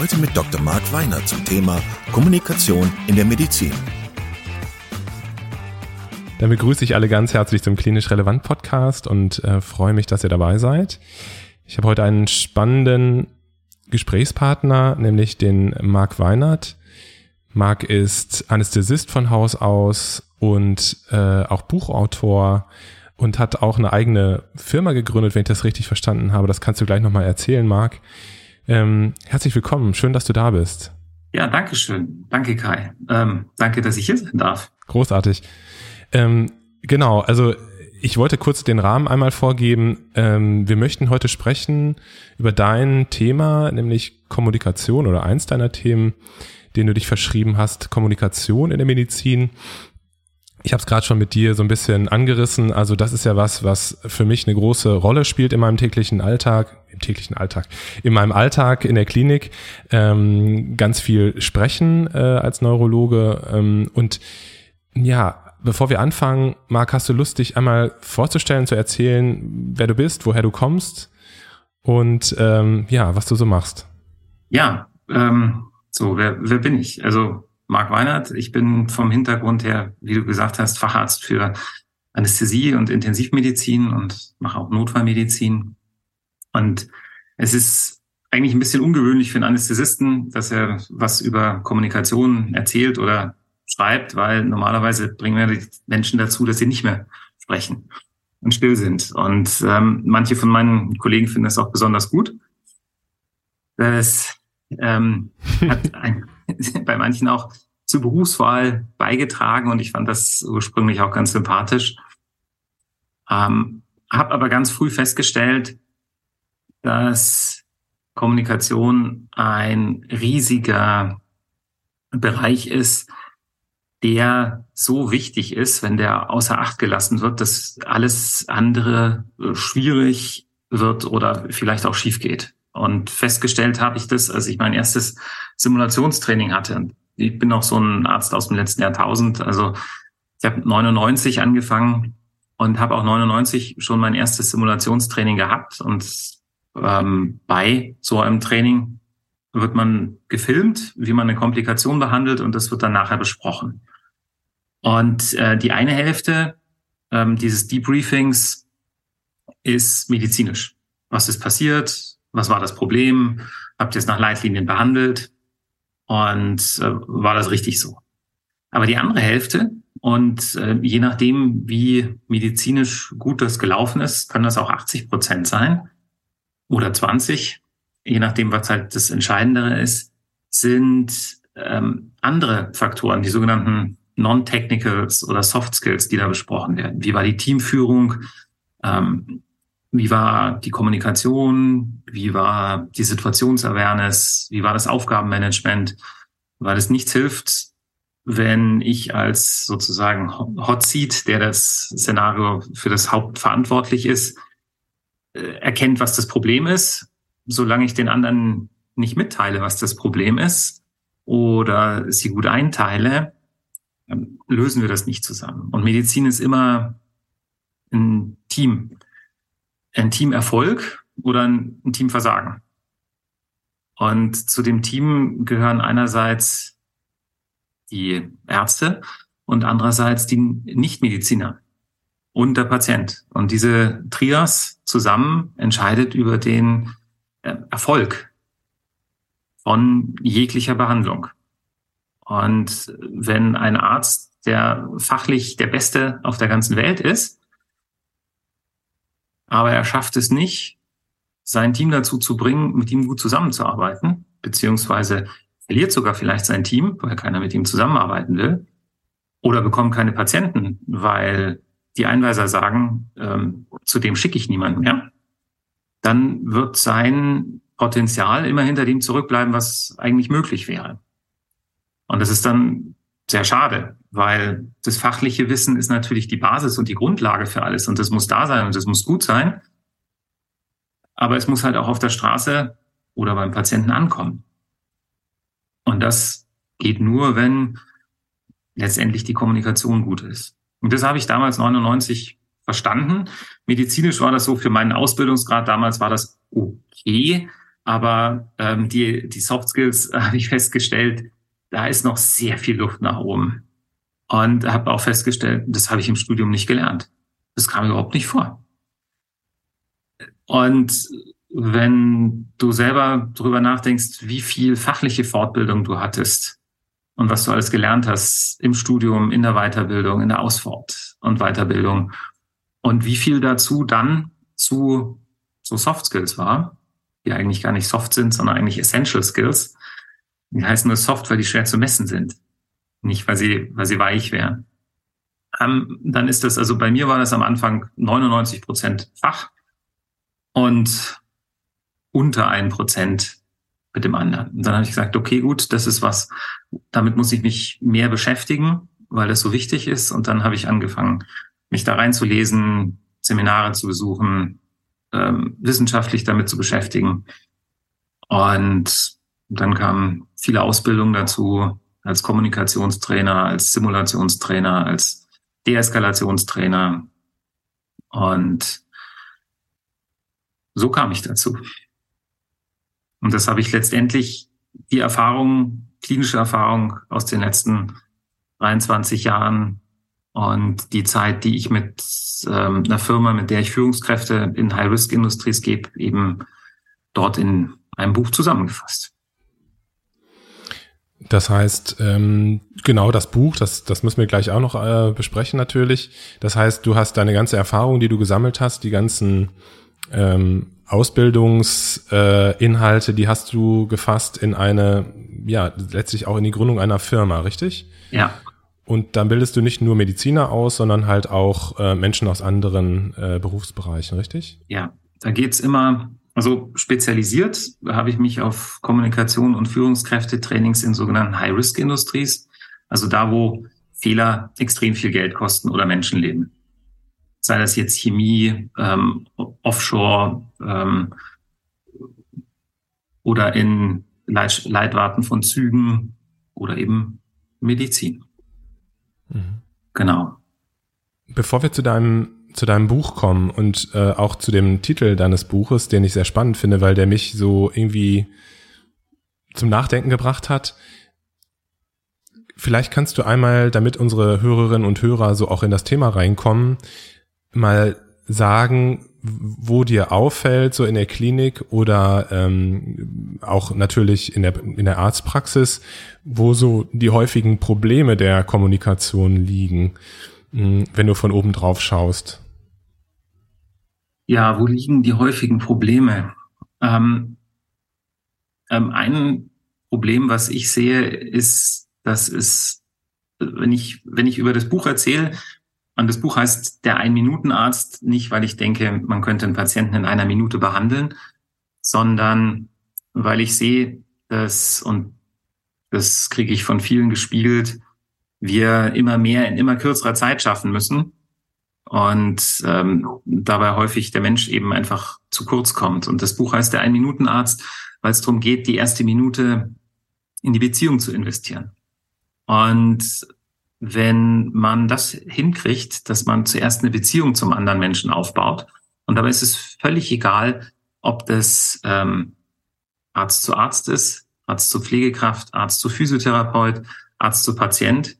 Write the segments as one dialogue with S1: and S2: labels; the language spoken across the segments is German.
S1: Heute mit Dr. Marc Weiner zum Thema Kommunikation in der Medizin.
S2: Dann begrüße ich alle ganz herzlich zum Klinisch Relevant Podcast und äh, freue mich, dass ihr dabei seid. Ich habe heute einen spannenden Gesprächspartner, nämlich den Marc Weinert. Marc ist Anästhesist von Haus aus und äh, auch Buchautor und hat auch eine eigene Firma gegründet, wenn ich das richtig verstanden habe. Das kannst du gleich nochmal erzählen, Marc. Ähm, herzlich willkommen, schön, dass du da bist.
S3: Ja, danke schön. Danke, Kai. Ähm, danke, dass ich hier sein darf.
S2: Großartig. Ähm, genau, also ich wollte kurz den Rahmen einmal vorgeben. Ähm, wir möchten heute sprechen über dein Thema, nämlich Kommunikation oder eins deiner Themen, den du dich verschrieben hast, Kommunikation in der Medizin. Ich habe es gerade schon mit dir so ein bisschen angerissen. Also das ist ja was, was für mich eine große Rolle spielt in meinem täglichen Alltag, im täglichen Alltag, in meinem Alltag in der Klinik. Ähm, ganz viel sprechen äh, als Neurologe. Ähm, und ja, bevor wir anfangen, Marc, hast du Lust, dich einmal vorzustellen, zu erzählen, wer du bist, woher du kommst und ähm, ja, was du so machst?
S3: Ja, ähm, so, wer, wer bin ich? Also Marc Weinert. Ich bin vom Hintergrund her, wie du gesagt hast, Facharzt für Anästhesie und Intensivmedizin und mache auch Notfallmedizin. Und es ist eigentlich ein bisschen ungewöhnlich für einen Anästhesisten, dass er was über Kommunikation erzählt oder schreibt, weil normalerweise bringen wir die Menschen dazu, dass sie nicht mehr sprechen und still sind. Und ähm, manche von meinen Kollegen finden das auch besonders gut. Das ähm, hat ein, bei manchen auch zur Berufswahl beigetragen und ich fand das ursprünglich auch ganz sympathisch. Ähm, habe aber ganz früh festgestellt, dass Kommunikation ein riesiger Bereich ist, der so wichtig ist, wenn der außer Acht gelassen wird, dass alles andere schwierig wird oder vielleicht auch schief geht. Und festgestellt habe ich das, als ich mein erstes Simulationstraining hatte. Ich bin auch so ein Arzt aus dem letzten Jahrtausend. Also ich habe 99 angefangen und habe auch 99 schon mein erstes Simulationstraining gehabt. Und ähm, bei so einem Training wird man gefilmt, wie man eine Komplikation behandelt und das wird dann nachher besprochen. Und äh, die eine Hälfte ähm, dieses Debriefings ist medizinisch. Was ist passiert? Was war das Problem? Habt ihr es nach Leitlinien behandelt? Und äh, war das richtig so? Aber die andere Hälfte, und äh, je nachdem, wie medizinisch gut das gelaufen ist, kann das auch 80 Prozent sein oder 20, je nachdem, was halt das Entscheidendere ist, sind ähm, andere Faktoren, die sogenannten Non-Technicals oder Soft Skills, die da besprochen werden. Wie war die Teamführung? Ähm, wie war die Kommunikation? Wie war die Situationsawareness? Wie war das Aufgabenmanagement? Weil es nichts hilft, wenn ich als sozusagen Hot Seat, der das Szenario für das Haupt verantwortlich ist, äh, erkennt, was das Problem ist, solange ich den anderen nicht mitteile, was das Problem ist oder sie gut einteile, lösen wir das nicht zusammen. Und Medizin ist immer ein Team ein Teamerfolg oder ein, Teamversagen. Und zu dem Team gehören einerseits die Ärzte und andererseits die Nichtmediziner und der Patient. Und diese Trias zusammen entscheidet über den äh, Erfolg von jeglicher Behandlung. Und wenn ein Arzt, der fachlich der Beste auf der ganzen Welt ist, aber er schafft es nicht, sein Team dazu zu bringen, mit ihm gut zusammenzuarbeiten, beziehungsweise verliert sogar vielleicht sein Team, weil keiner mit ihm zusammenarbeiten will, oder bekommt keine Patienten, weil die Einweiser sagen, ähm, zu dem schicke ich niemanden mehr, dann wird sein Potenzial immer hinter dem zurückbleiben, was eigentlich möglich wäre. Und das ist dann sehr schade, weil das fachliche Wissen ist natürlich die Basis und die Grundlage für alles und das muss da sein und das muss gut sein. Aber es muss halt auch auf der Straße oder beim Patienten ankommen. Und das geht nur, wenn letztendlich die Kommunikation gut ist. Und das habe ich damals 99 verstanden. Medizinisch war das so für meinen Ausbildungsgrad damals war das okay, aber ähm, die die Soft Skills habe ich festgestellt, da ist noch sehr viel Luft nach oben. Und habe auch festgestellt, das habe ich im Studium nicht gelernt. Das kam überhaupt nicht vor. Und wenn du selber drüber nachdenkst, wie viel fachliche Fortbildung du hattest und was du alles gelernt hast im Studium, in der Weiterbildung, in der Ausfort und Weiterbildung und wie viel dazu dann zu so Soft Skills war, die eigentlich gar nicht soft sind, sondern eigentlich Essential Skills. Die heißen nur soft, weil die schwer zu messen sind, nicht weil sie, weil sie weich wären. Ähm, dann ist das, also bei mir war das am Anfang 99 Prozent Fach und unter ein Prozent mit dem anderen. Und dann habe ich gesagt, okay, gut, das ist was, damit muss ich mich mehr beschäftigen, weil das so wichtig ist. Und dann habe ich angefangen, mich da reinzulesen, Seminare zu besuchen, ähm, wissenschaftlich damit zu beschäftigen. Und dann kamen viele Ausbildungen dazu, als Kommunikationstrainer, als Simulationstrainer, als Deeskalationstrainer. Und so kam ich dazu. Und das habe ich letztendlich die Erfahrung, klinische Erfahrung aus den letzten 23 Jahren und die Zeit, die ich mit ähm, einer Firma, mit der ich Führungskräfte in High-Risk-Industries gebe, eben dort in einem Buch zusammengefasst.
S2: Das heißt, ähm, genau das Buch, das, das müssen wir gleich auch noch äh, besprechen natürlich. Das heißt, du hast deine ganze Erfahrung, die du gesammelt hast, die ganzen ähm, Ausbildungsinhalte, äh, die hast du gefasst in eine, ja, letztlich auch in die Gründung einer Firma, richtig?
S3: Ja.
S2: Und dann bildest du nicht nur Mediziner aus, sondern halt auch äh, Menschen aus anderen äh, Berufsbereichen, richtig?
S3: Ja, da geht's immer, also spezialisiert habe ich mich auf Kommunikation und Führungskräfte-Trainings in sogenannten High-Risk-Industries, also da, wo Fehler extrem viel Geld kosten oder Menschenleben sei das jetzt Chemie, ähm, Offshore ähm, oder in Leit Leitwarten von Zügen oder eben Medizin. Mhm. Genau.
S2: Bevor wir zu deinem zu deinem Buch kommen und äh, auch zu dem Titel deines Buches, den ich sehr spannend finde, weil der mich so irgendwie zum Nachdenken gebracht hat. Vielleicht kannst du einmal, damit unsere Hörerinnen und Hörer so auch in das Thema reinkommen, mal sagen, wo dir auffällt, so in der Klinik oder ähm, auch natürlich in der, in der Arztpraxis, wo so die häufigen Probleme der Kommunikation liegen, wenn du von oben drauf schaust?
S3: Ja, wo liegen die häufigen Probleme? Ähm, ähm, ein Problem, was ich sehe, ist, dass es, wenn ich, wenn ich über das Buch erzähle, und das Buch heißt Der Ein-Minuten-Arzt, nicht weil ich denke, man könnte einen Patienten in einer Minute behandeln, sondern weil ich sehe, dass, und das kriege ich von vielen gespiegelt, wir immer mehr in immer kürzerer Zeit schaffen müssen und ähm, dabei häufig der Mensch eben einfach zu kurz kommt. Und das Buch heißt Der Ein-Minuten-Arzt, weil es darum geht, die erste Minute in die Beziehung zu investieren. Und wenn man das hinkriegt, dass man zuerst eine Beziehung zum anderen Menschen aufbaut. Und dabei ist es völlig egal, ob das ähm, Arzt zu Arzt ist, Arzt zu Pflegekraft, Arzt zu Physiotherapeut, Arzt zu Patient,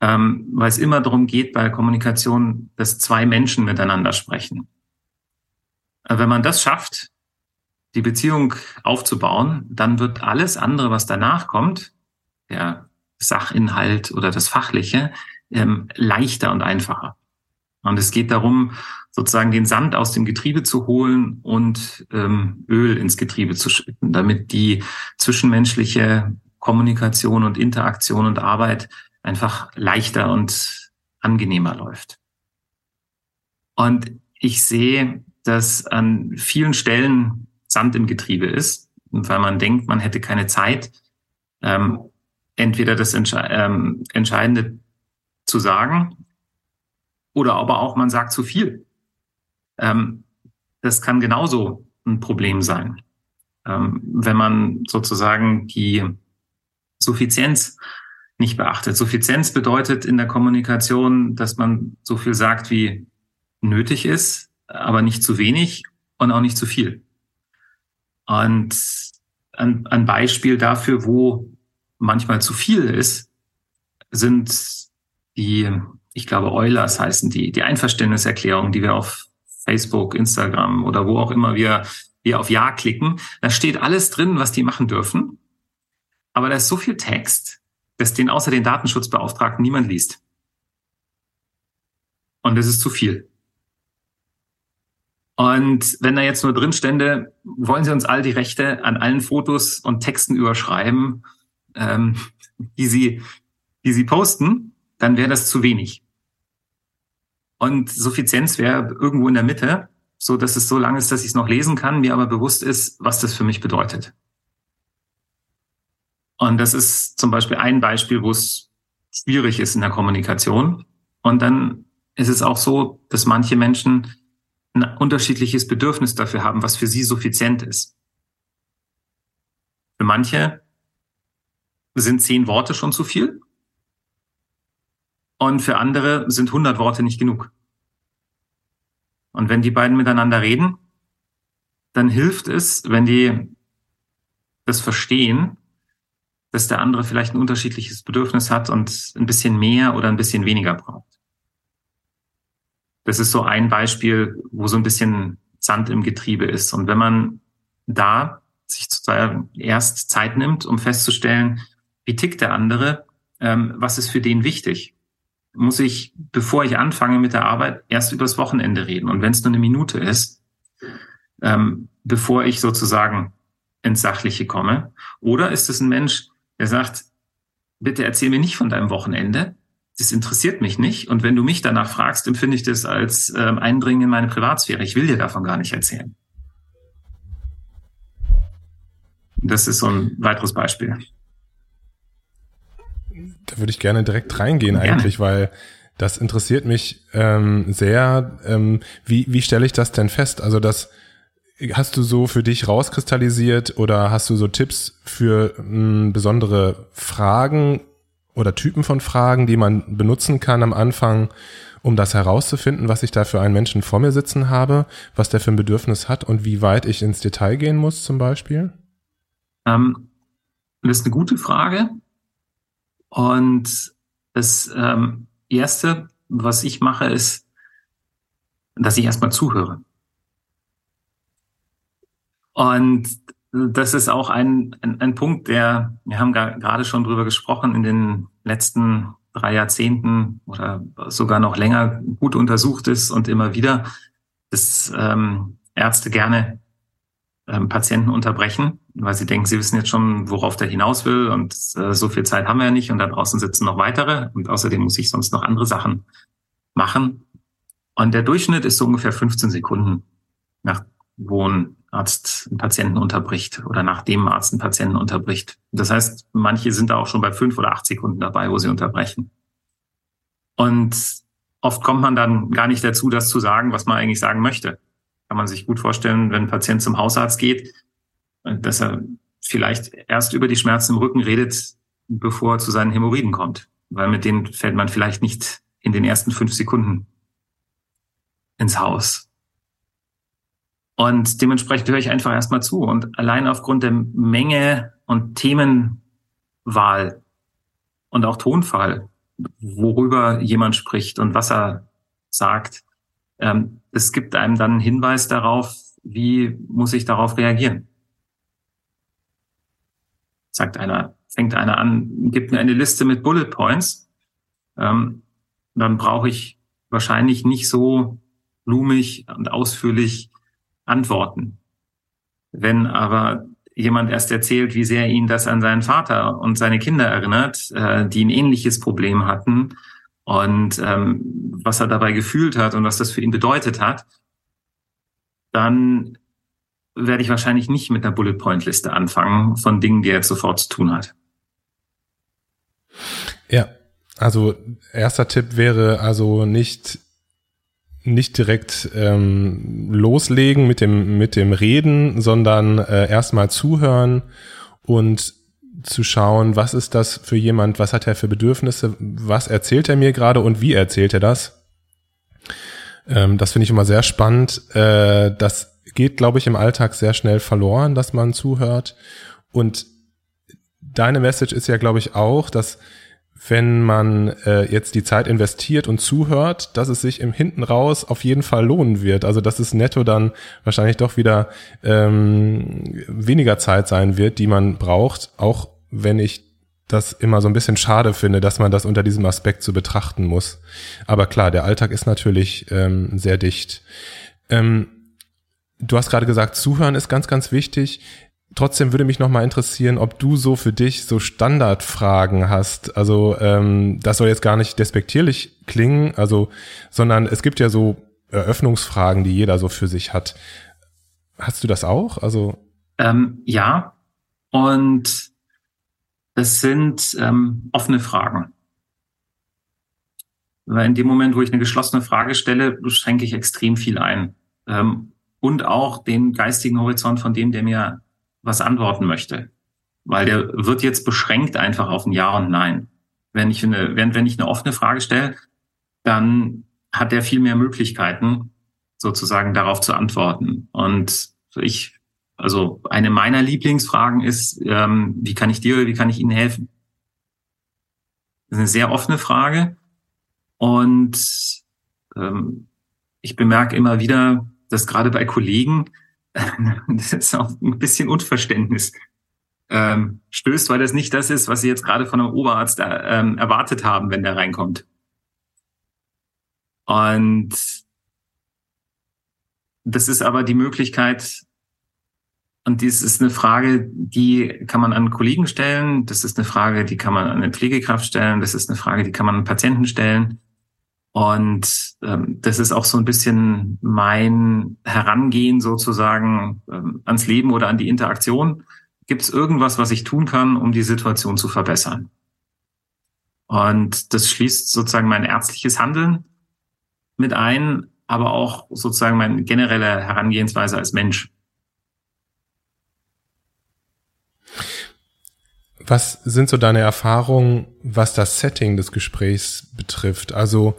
S3: ähm, weil es immer darum geht bei Kommunikation, dass zwei Menschen miteinander sprechen. Äh, wenn man das schafft, die Beziehung aufzubauen, dann wird alles andere, was danach kommt, der Sachinhalt oder das Fachliche ähm, leichter und einfacher. Und es geht darum, sozusagen den Sand aus dem Getriebe zu holen und ähm, Öl ins Getriebe zu schütten, damit die zwischenmenschliche Kommunikation und Interaktion und Arbeit einfach leichter und angenehmer läuft. Und ich sehe, dass an vielen Stellen Sand im Getriebe ist, weil man denkt, man hätte keine Zeit. Ähm, entweder das Entsche ähm, Entscheidende zu sagen oder aber auch man sagt zu viel. Ähm, das kann genauso ein Problem sein. Ähm, wenn man sozusagen die Suffizienz nicht beachtet. Suffizienz bedeutet in der Kommunikation, dass man so viel sagt, wie nötig ist, aber nicht zu wenig und auch nicht zu viel. Und ein, ein Beispiel dafür, wo manchmal zu viel ist, sind die, ich glaube, Eulers heißen die, die Einverständniserklärungen, die wir auf Facebook, Instagram oder wo auch immer wir, wir auf Ja klicken. Da steht alles drin, was die machen dürfen. Aber da ist so viel Text, dass den außer den Datenschutzbeauftragten niemand liest. Und das ist zu viel. Und wenn da jetzt nur drin stände, wollen Sie uns all die Rechte an allen Fotos und Texten überschreiben, ähm, die Sie, die Sie posten, dann wäre das zu wenig. Und Suffizienz wäre irgendwo in der Mitte, so dass es so lang ist, dass ich es noch lesen kann, mir aber bewusst ist, was das für mich bedeutet. Und das ist zum Beispiel ein Beispiel, wo es schwierig ist in der Kommunikation. Und dann ist es auch so, dass manche Menschen ein unterschiedliches Bedürfnis dafür haben, was für sie suffizient ist. Für manche sind zehn Worte schon zu viel. Und für andere sind 100 Worte nicht genug. Und wenn die beiden miteinander reden, dann hilft es, wenn die das verstehen, dass der andere vielleicht ein unterschiedliches Bedürfnis hat und ein bisschen mehr oder ein bisschen weniger braucht. Das ist so ein Beispiel, wo so ein bisschen Sand im Getriebe ist. Und wenn man da sich erst Zeit nimmt, um festzustellen, wie tickt der andere, ähm, was ist für den wichtig, muss ich, bevor ich anfange mit der Arbeit, erst übers Wochenende reden. Und wenn es nur eine Minute ist, ähm, bevor ich sozusagen ins Sachliche komme. Oder ist es ein Mensch, er sagt, bitte erzähl mir nicht von deinem Wochenende. Das interessiert mich nicht. Und wenn du mich danach fragst, empfinde ich das als ähm, Eindringen in meine Privatsphäre. Ich will dir davon gar nicht erzählen. Das ist so ein weiteres Beispiel.
S2: Da würde ich gerne direkt reingehen gerne. eigentlich, weil das interessiert mich ähm, sehr. Ähm, wie, wie stelle ich das denn fest? Also das Hast du so für dich rauskristallisiert oder hast du so Tipps für mh, hm, besondere Fragen oder Typen von Fragen, die man benutzen kann am Anfang, um das herauszufinden, was ich da für einen Menschen vor mir sitzen habe, was der für ein Bedürfnis hat und wie weit ich ins Detail gehen muss zum Beispiel?
S3: Ähm, das ist eine gute Frage. Und das ähm, Erste, was ich mache, ist, dass ich erstmal zuhöre. Und das ist auch ein, ein, ein Punkt, der, wir haben gerade schon drüber gesprochen, in den letzten drei Jahrzehnten oder sogar noch länger gut untersucht ist und immer wieder, dass ähm, Ärzte gerne ähm, Patienten unterbrechen, weil sie denken, sie wissen jetzt schon, worauf der hinaus will und äh, so viel Zeit haben wir ja nicht und da draußen sitzen noch weitere und außerdem muss ich sonst noch andere Sachen machen. Und der Durchschnitt ist so ungefähr 15 Sekunden, nach wo ein Arzt einen Patienten unterbricht oder nachdem Arzt einen Patienten unterbricht. Das heißt, manche sind da auch schon bei fünf oder acht Sekunden dabei, wo sie unterbrechen. Und oft kommt man dann gar nicht dazu, das zu sagen, was man eigentlich sagen möchte. Kann man sich gut vorstellen, wenn ein Patient zum Hausarzt geht, dass er vielleicht erst über die Schmerzen im Rücken redet, bevor er zu seinen Hämorrhoiden kommt. Weil mit denen fällt man vielleicht nicht in den ersten fünf Sekunden ins Haus. Und dementsprechend höre ich einfach erstmal zu. Und allein aufgrund der Menge und Themenwahl und auch Tonfall, worüber jemand spricht und was er sagt, ähm, es gibt einem dann einen Hinweis darauf, wie muss ich darauf reagieren. Sagt einer, fängt einer an, gibt mir eine Liste mit Bullet Points, ähm, dann brauche ich wahrscheinlich nicht so blumig und ausführlich antworten. Wenn aber jemand erst erzählt, wie sehr ihn das an seinen Vater und seine Kinder erinnert, äh, die ein ähnliches Problem hatten und ähm, was er dabei gefühlt hat und was das für ihn bedeutet hat, dann werde ich wahrscheinlich nicht mit einer Bullet Point Liste anfangen von Dingen, die er jetzt sofort zu tun hat.
S2: Ja, also erster Tipp wäre also nicht nicht direkt ähm, loslegen mit dem mit dem Reden, sondern äh, erstmal zuhören und zu schauen, was ist das für jemand, was hat er für Bedürfnisse, was erzählt er mir gerade und wie erzählt er das. Ähm, das finde ich immer sehr spannend. Äh, das geht, glaube ich, im Alltag sehr schnell verloren, dass man zuhört. Und deine Message ist ja, glaube ich, auch, dass wenn man äh, jetzt die Zeit investiert und zuhört, dass es sich im Hinten raus auf jeden Fall lohnen wird. Also dass es netto dann wahrscheinlich doch wieder ähm, weniger Zeit sein wird, die man braucht, auch wenn ich das immer so ein bisschen schade finde, dass man das unter diesem Aspekt so betrachten muss. Aber klar, der Alltag ist natürlich ähm, sehr dicht. Ähm, du hast gerade gesagt, Zuhören ist ganz, ganz wichtig. Trotzdem würde mich noch mal interessieren, ob du so für dich so Standardfragen hast. Also ähm, das soll jetzt gar nicht despektierlich klingen, also sondern es gibt ja so Eröffnungsfragen, die jeder so für sich hat. Hast du das auch? Also
S3: ähm, ja, und es sind ähm, offene Fragen. Weil in dem Moment, wo ich eine geschlossene Frage stelle, schränke ich extrem viel ein. Ähm, und auch den geistigen Horizont von dem, der mir was antworten möchte. Weil der wird jetzt beschränkt einfach auf ein Ja und Nein. Wenn ich eine, wenn, wenn ich eine offene Frage stelle, dann hat der viel mehr Möglichkeiten, sozusagen darauf zu antworten. Und ich, also eine meiner Lieblingsfragen ist, ähm, wie kann ich dir oder wie kann ich Ihnen helfen? Das ist eine sehr offene Frage. Und ähm, ich bemerke immer wieder, dass gerade bei Kollegen das ist auch ein bisschen Unverständnis ähm, stößt, weil das nicht das ist, was Sie jetzt gerade von einem Oberarzt ähm, erwartet haben, wenn der reinkommt. Und das ist aber die Möglichkeit, und dies ist eine Frage, die kann man an Kollegen stellen, das ist eine Frage, die kann man an eine Pflegekraft stellen, das ist eine Frage, die kann man an Patienten stellen. Und ähm, das ist auch so ein bisschen mein Herangehen sozusagen ähm, ans Leben oder an die Interaktion. Gibt es irgendwas, was ich tun kann, um die Situation zu verbessern? Und das schließt sozusagen mein ärztliches Handeln mit ein, aber auch sozusagen meine generelle Herangehensweise als Mensch.
S2: Was sind so deine Erfahrungen, was das Setting des Gesprächs betrifft? Also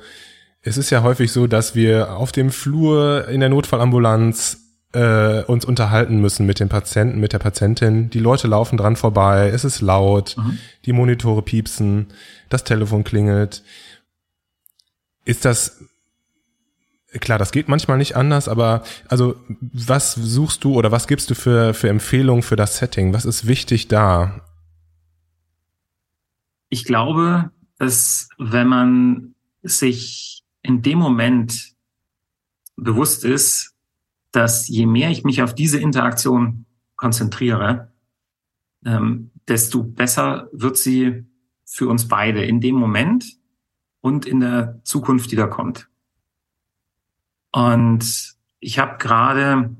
S2: es ist ja häufig so, dass wir auf dem Flur in der Notfallambulanz äh, uns unterhalten müssen mit dem Patienten, mit der Patientin. Die Leute laufen dran vorbei, es ist laut, mhm. die Monitore piepsen, das Telefon klingelt. Ist das klar, das geht manchmal nicht anders, aber also was suchst du oder was gibst du für, für Empfehlungen für das Setting? Was ist wichtig da?
S3: Ich glaube, dass wenn man sich in dem Moment bewusst ist, dass je mehr ich mich auf diese Interaktion konzentriere, ähm, desto besser wird sie für uns beide in dem Moment und in der Zukunft, die da kommt. Und ich habe gerade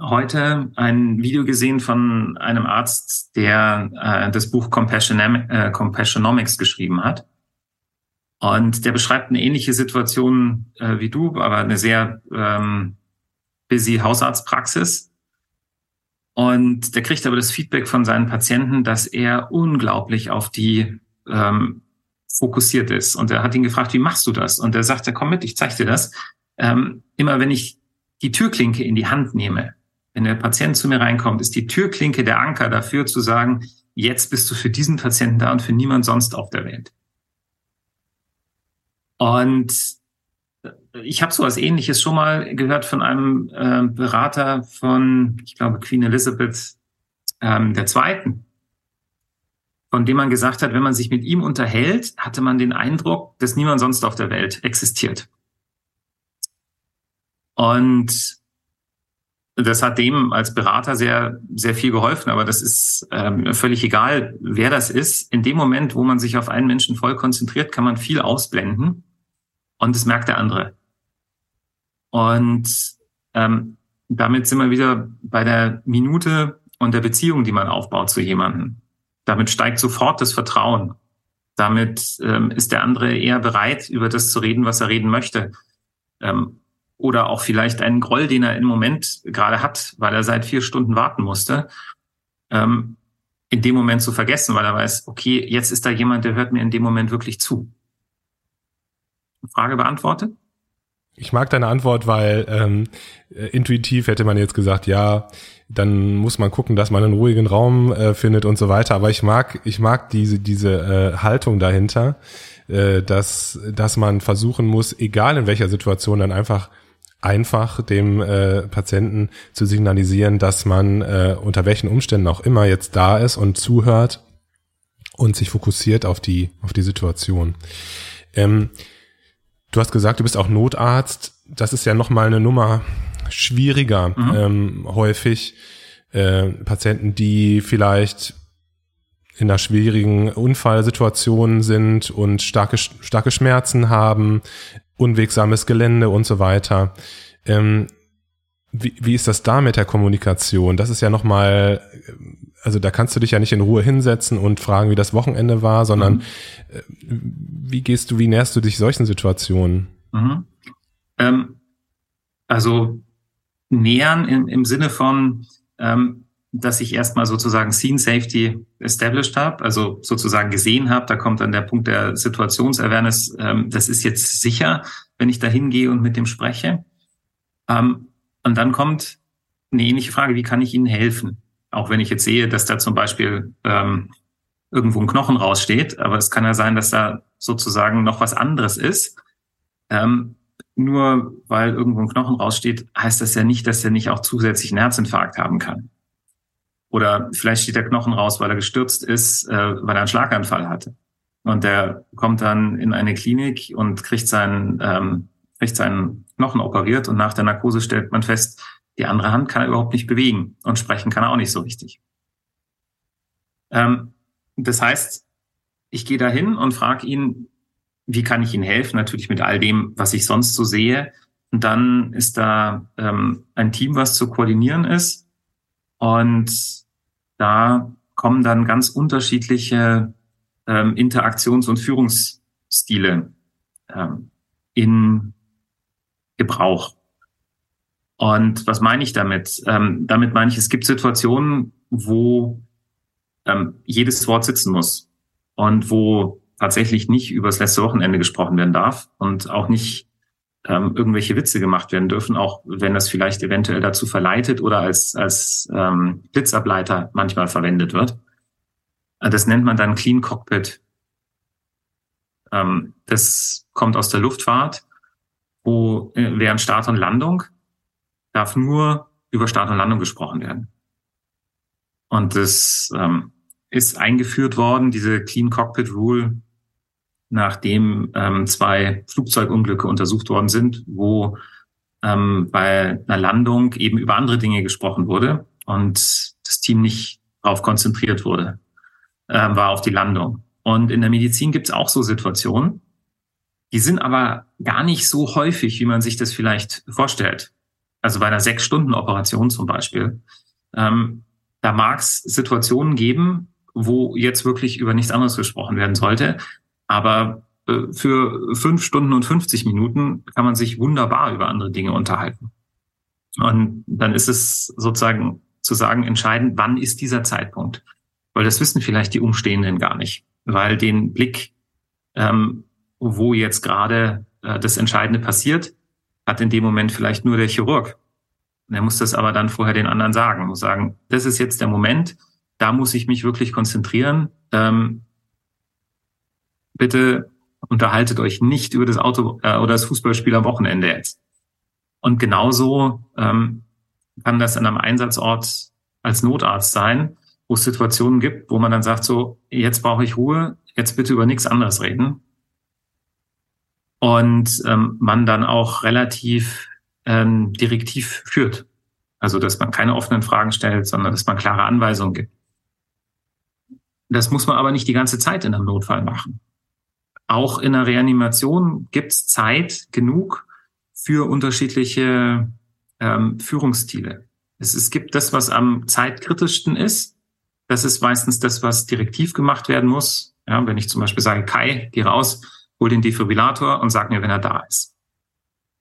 S3: heute ein Video gesehen von einem Arzt, der äh, das Buch Compassionom äh, Compassionomics geschrieben hat. Und der beschreibt eine ähnliche Situation äh, wie du, aber eine sehr ähm, busy Hausarztpraxis. Und der kriegt aber das Feedback von seinen Patienten, dass er unglaublich auf die ähm, fokussiert ist. Und er hat ihn gefragt, wie machst du das? Und er sagte, komm mit, ich zeige dir das. Ähm, immer wenn ich die Türklinke in die Hand nehme, wenn der Patient zu mir reinkommt, ist die Türklinke der Anker dafür zu sagen, jetzt bist du für diesen Patienten da und für niemand sonst auf der Welt. Und ich habe so was Ähnliches schon mal gehört von einem äh, Berater von, ich glaube, Queen Elizabeth ähm, der Zweiten, von dem man gesagt hat, wenn man sich mit ihm unterhält, hatte man den Eindruck, dass niemand sonst auf der Welt existiert. Und das hat dem als Berater sehr, sehr viel geholfen, aber das ist ähm, völlig egal, wer das ist. In dem Moment, wo man sich auf einen Menschen voll konzentriert, kann man viel ausblenden und das merkt der andere. Und ähm, damit sind wir wieder bei der Minute und der Beziehung, die man aufbaut zu jemandem. Damit steigt sofort das Vertrauen. Damit ähm, ist der andere eher bereit, über das zu reden, was er reden möchte. Ähm, oder auch vielleicht einen Groll, den er im Moment gerade hat, weil er seit vier Stunden warten musste, ähm, in dem Moment zu vergessen, weil er weiß, okay, jetzt ist da jemand, der hört mir in dem Moment wirklich zu. Frage beantwortet?
S2: Ich mag deine Antwort, weil ähm, äh, intuitiv hätte man jetzt gesagt, ja, dann muss man gucken, dass man einen ruhigen Raum äh, findet und so weiter. Aber ich mag, ich mag diese diese äh, Haltung dahinter, äh, dass dass man versuchen muss, egal in welcher Situation, dann einfach einfach dem äh, Patienten zu signalisieren, dass man äh, unter welchen Umständen auch immer jetzt da ist und zuhört und sich fokussiert auf die auf die Situation. Ähm, Du hast gesagt, du bist auch Notarzt. Das ist ja nochmal eine Nummer schwieriger mhm. ähm, häufig. Äh, Patienten, die vielleicht in einer schwierigen Unfallsituation sind und starke, starke Schmerzen haben, unwegsames Gelände und so weiter. Ähm, wie, wie ist das da mit der Kommunikation? Das ist ja nochmal also da kannst du dich ja nicht in Ruhe hinsetzen und fragen, wie das Wochenende war, sondern mhm. Äh, wie gehst du, wie näherst du dich solchen Situationen?
S3: Mhm. Ähm, also nähern im, im Sinne von, ähm, dass ich erstmal sozusagen Scene Safety established habe, also sozusagen gesehen habe, da kommt dann der Punkt der Situationsawareness, ähm, das ist jetzt sicher, wenn ich da hingehe und mit dem spreche. Ähm, und dann kommt eine ähnliche Frage, wie kann ich Ihnen helfen? Auch wenn ich jetzt sehe, dass da zum Beispiel ähm, irgendwo ein Knochen raussteht, aber es kann ja sein, dass da sozusagen noch was anderes ist. Ähm, nur weil irgendwo ein Knochen raussteht, heißt das ja nicht, dass er nicht auch zusätzlich einen Herzinfarkt haben kann. Oder vielleicht steht der Knochen raus, weil er gestürzt ist, äh, weil er einen Schlaganfall hatte. Und der kommt dann in eine Klinik und kriegt seinen, ähm, kriegt seinen Knochen operiert und nach der Narkose stellt man fest, die andere Hand kann er überhaupt nicht bewegen und sprechen kann er auch nicht so richtig. Ähm, das heißt, ich gehe dahin und frage ihn, wie kann ich Ihnen helfen? Natürlich mit all dem, was ich sonst so sehe. Und dann ist da ähm, ein Team, was zu koordinieren ist. Und da kommen dann ganz unterschiedliche ähm, Interaktions- und Führungsstile ähm, in Gebrauch. Und was meine ich damit? Ähm, damit meine ich, es gibt Situationen, wo ähm, jedes Wort sitzen muss und wo tatsächlich nicht übers letzte Wochenende gesprochen werden darf und auch nicht ähm, irgendwelche Witze gemacht werden dürfen, auch wenn das vielleicht eventuell dazu verleitet oder als, als ähm, Blitzableiter manchmal verwendet wird. Äh, das nennt man dann Clean Cockpit. Ähm, das kommt aus der Luftfahrt, wo äh, während Start und Landung darf nur über Start und Landung gesprochen werden. Und das ähm, ist eingeführt worden, diese Clean Cockpit Rule, nachdem ähm, zwei Flugzeugunglücke untersucht worden sind, wo ähm, bei einer Landung eben über andere Dinge gesprochen wurde und das Team nicht darauf konzentriert wurde, äh, war auf die Landung. Und in der Medizin gibt es auch so Situationen, die sind aber gar nicht so häufig, wie man sich das vielleicht vorstellt also bei einer Sechs-Stunden-Operation zum Beispiel, ähm, da mag es Situationen geben, wo jetzt wirklich über nichts anderes gesprochen werden sollte. Aber äh, für fünf Stunden und 50 Minuten kann man sich wunderbar über andere Dinge unterhalten. Und dann ist es sozusagen zu sagen, entscheidend, wann ist dieser Zeitpunkt? Weil das wissen vielleicht die Umstehenden gar nicht. Weil den Blick, ähm, wo jetzt gerade äh, das Entscheidende passiert, hat in dem Moment vielleicht nur der Chirurg. Und er muss das aber dann vorher den anderen sagen, muss sagen, das ist jetzt der Moment, da muss ich mich wirklich konzentrieren. Ähm, bitte unterhaltet euch nicht über das Auto äh, oder das Fußballspiel am Wochenende jetzt. Und genauso ähm, kann das an einem Einsatzort als Notarzt sein, wo es Situationen gibt, wo man dann sagt, so, jetzt brauche ich Ruhe, jetzt bitte über nichts anderes reden und ähm, man dann auch relativ ähm, direktiv führt. Also dass man keine offenen Fragen stellt, sondern dass man klare Anweisungen gibt. Das muss man aber nicht die ganze Zeit in einem Notfall machen. Auch in der Reanimation gibt es Zeit genug für unterschiedliche ähm, Führungsstile. Es, es gibt das, was am zeitkritischsten ist. Das ist meistens das, was direktiv gemacht werden muss Ja, wenn ich zum Beispiel sage, Kai, geh raus, hol den Defibrillator und sag mir, wenn er da ist.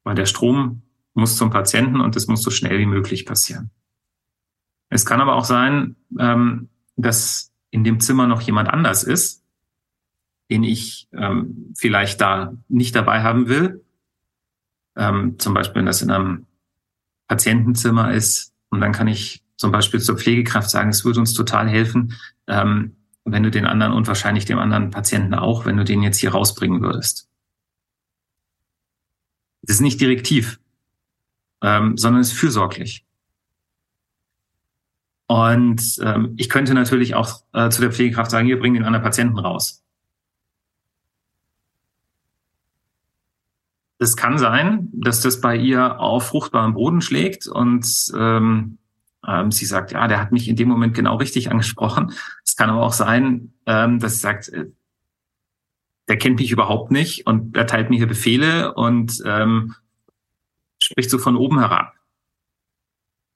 S3: Weil der Strom muss zum Patienten und das muss so schnell wie möglich passieren. Es kann aber auch sein, ähm, dass in dem Zimmer noch jemand anders ist, den ich ähm, vielleicht da nicht dabei haben will. Ähm, zum Beispiel, wenn das in einem Patientenzimmer ist. Und dann kann ich zum Beispiel zur Pflegekraft sagen, es würde uns total helfen, ähm, wenn du den anderen und wahrscheinlich dem anderen Patienten auch, wenn du den jetzt hier rausbringen würdest. Das ist nicht direktiv, ähm, sondern ist fürsorglich. Und ähm, ich könnte natürlich auch äh, zu der Pflegekraft sagen, hier bring den anderen Patienten raus. Es kann sein, dass das bei ihr auf fruchtbarem Boden schlägt und ähm, ähm, sie sagt, ja, der hat mich in dem Moment genau richtig angesprochen. Es kann aber auch sein, ähm, dass sie sagt, äh, der kennt mich überhaupt nicht und erteilt mir hier Befehle und ähm, spricht so von oben herab.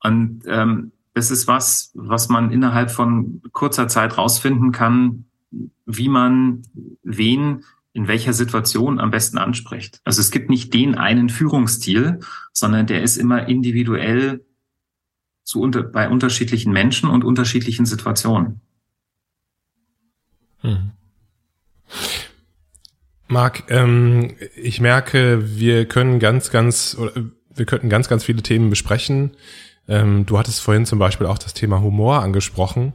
S3: Und ähm, das ist was, was man innerhalb von kurzer Zeit rausfinden kann, wie man wen in welcher Situation am besten anspricht. Also es gibt nicht den einen Führungsstil, sondern der ist immer individuell zu unter, bei unterschiedlichen Menschen und unterschiedlichen Situationen.
S2: Hm. Marc, ähm, ich merke, wir können ganz, ganz, wir könnten ganz, ganz viele Themen besprechen. Ähm, du hattest vorhin zum Beispiel auch das Thema Humor angesprochen.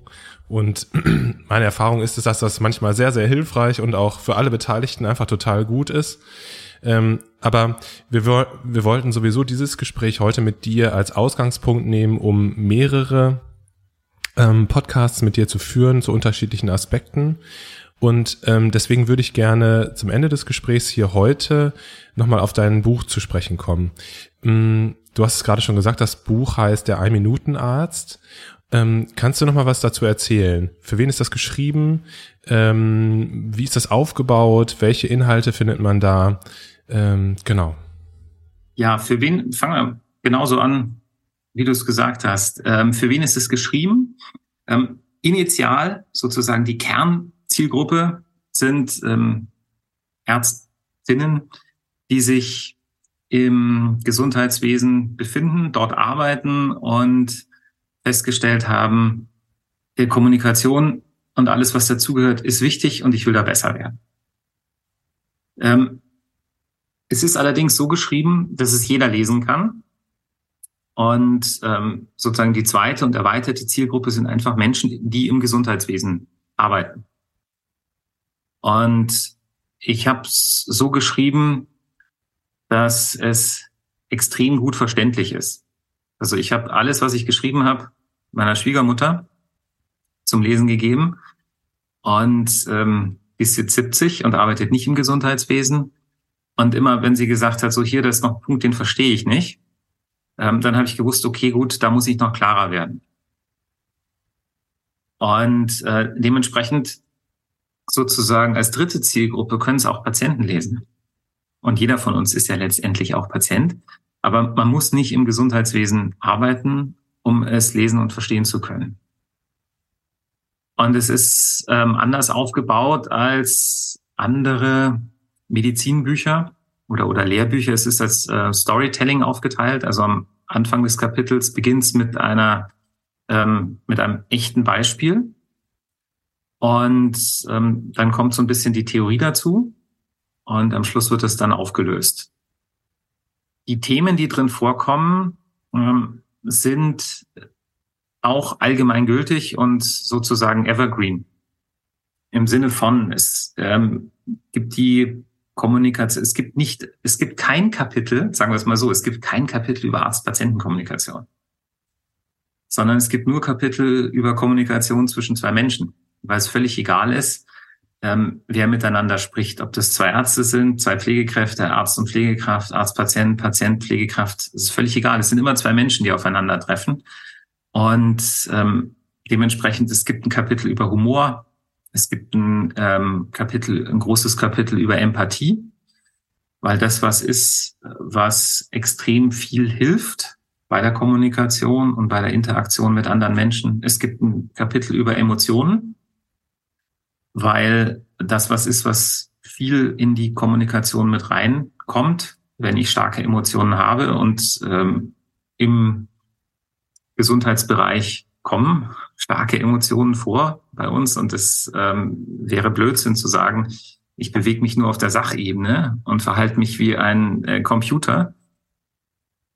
S2: Und meine Erfahrung ist, dass das manchmal sehr, sehr hilfreich und auch für alle Beteiligten einfach total gut ist. Ähm, aber wir, wir wollten sowieso dieses Gespräch heute mit dir als Ausgangspunkt nehmen, um mehrere ähm, Podcasts mit dir zu führen zu unterschiedlichen Aspekten. Und ähm, deswegen würde ich gerne zum Ende des Gesprächs hier heute nochmal auf dein Buch zu sprechen kommen. Mm, du hast es gerade schon gesagt, das Buch heißt Der Ein-Minuten-Arzt. Ähm, kannst du noch mal was dazu erzählen? Für wen ist das geschrieben? Ähm, wie ist das aufgebaut? Welche Inhalte findet man da? Ähm, genau.
S3: Ja, für wen, fangen wir genauso an, wie du es gesagt hast. Ähm, für wen ist es geschrieben? Ähm, initial sozusagen die Kernzielgruppe sind ähm, Ärztinnen, die sich im Gesundheitswesen befinden, dort arbeiten und festgestellt haben, Kommunikation und alles, was dazugehört, ist wichtig und ich will da besser werden. Ähm, es ist allerdings so geschrieben, dass es jeder lesen kann. Und ähm, sozusagen die zweite und erweiterte Zielgruppe sind einfach Menschen, die im Gesundheitswesen arbeiten. Und ich habe es so geschrieben, dass es extrem gut verständlich ist. Also ich habe alles, was ich geschrieben habe, meiner Schwiegermutter zum Lesen gegeben. Und ähm, ist jetzt 70 und arbeitet nicht im Gesundheitswesen. Und immer, wenn sie gesagt hat, so hier, das ist noch ein Punkt, den verstehe ich nicht, ähm, dann habe ich gewusst, okay, gut, da muss ich noch klarer werden. Und äh, dementsprechend sozusagen als dritte Zielgruppe können es auch Patienten lesen. Und jeder von uns ist ja letztendlich auch Patient. Aber man muss nicht im Gesundheitswesen arbeiten, um es lesen und verstehen zu können. Und es ist ähm, anders aufgebaut als andere Medizinbücher oder, oder Lehrbücher. Es ist als äh, Storytelling aufgeteilt. Also am Anfang des Kapitels beginnt es mit einer, ähm, mit einem echten Beispiel. Und ähm, dann kommt so ein bisschen die Theorie dazu. Und am Schluss wird es dann aufgelöst die Themen, die drin vorkommen, ähm, sind auch allgemeingültig und sozusagen evergreen. Im Sinne von, es ähm, gibt die Kommunikation, es gibt nicht, es gibt kein Kapitel, sagen wir es mal so, es gibt kein Kapitel über Arzt-Patienten-Kommunikation, sondern es gibt nur Kapitel über Kommunikation zwischen zwei Menschen, weil es völlig egal ist, ähm, wer miteinander spricht. Ob das zwei Ärzte sind, zwei Pflegekräfte, Arzt und Pflegekraft, Arzt, Patient, Patient, Pflegekraft, ist völlig egal. Es sind immer zwei Menschen, die aufeinandertreffen. Und ähm, dementsprechend, es gibt ein Kapitel über Humor, es gibt ein ähm, Kapitel, ein großes Kapitel über Empathie, weil das was ist, was extrem viel hilft bei der Kommunikation und bei der Interaktion mit anderen Menschen. Es gibt ein Kapitel über Emotionen, weil das was ist, was viel in die Kommunikation mit reinkommt, wenn ich starke Emotionen habe und ähm, im Gesundheitsbereich kommen starke Emotionen vor bei uns und es ähm, wäre Blödsinn zu sagen, ich bewege mich nur auf der Sachebene und verhalte mich wie ein äh, Computer,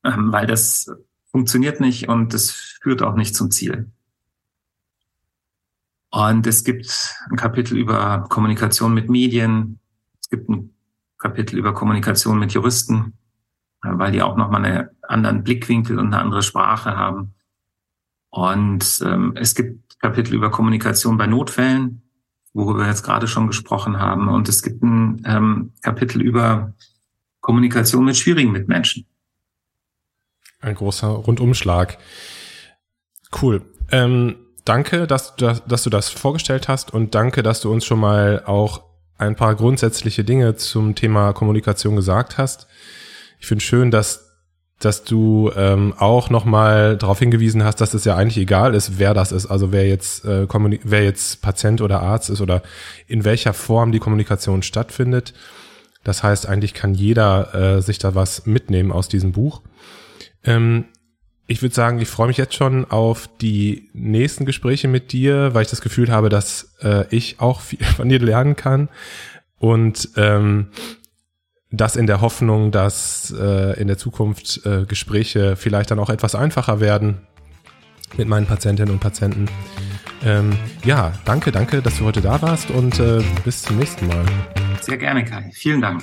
S3: ähm, weil das funktioniert nicht und das führt auch nicht zum Ziel. Und es gibt ein Kapitel über Kommunikation mit Medien. Es gibt ein Kapitel über Kommunikation mit Juristen, weil die auch nochmal einen anderen Blickwinkel und eine andere Sprache haben. Und ähm, es gibt Kapitel über Kommunikation bei Notfällen, worüber wir jetzt gerade schon gesprochen haben. Und es gibt ein ähm, Kapitel über Kommunikation mit schwierigen Mitmenschen.
S2: Ein großer Rundumschlag. Cool. Ähm, danke, dass, dass, dass du das vorgestellt hast und danke, dass du uns schon mal auch ein paar grundsätzliche Dinge zum Thema Kommunikation gesagt hast. Ich finde schön, dass dass du ähm, auch nochmal darauf hingewiesen hast, dass es ja eigentlich egal ist, wer das ist, also wer jetzt, äh, wer jetzt Patient oder Arzt ist oder in welcher Form die Kommunikation stattfindet. Das heißt, eigentlich kann jeder äh, sich da was mitnehmen aus diesem Buch. Ähm, ich würde sagen, ich freue mich jetzt schon auf die nächsten Gespräche mit dir, weil ich das Gefühl habe, dass äh, ich auch viel von dir lernen kann. Und ähm, das in der Hoffnung, dass äh, in der Zukunft äh, Gespräche vielleicht dann auch etwas einfacher werden mit meinen Patientinnen und Patienten. Ähm, ja, danke, danke, dass du heute da warst und äh, bis zum nächsten Mal.
S3: Sehr gerne, Kai. Vielen Dank.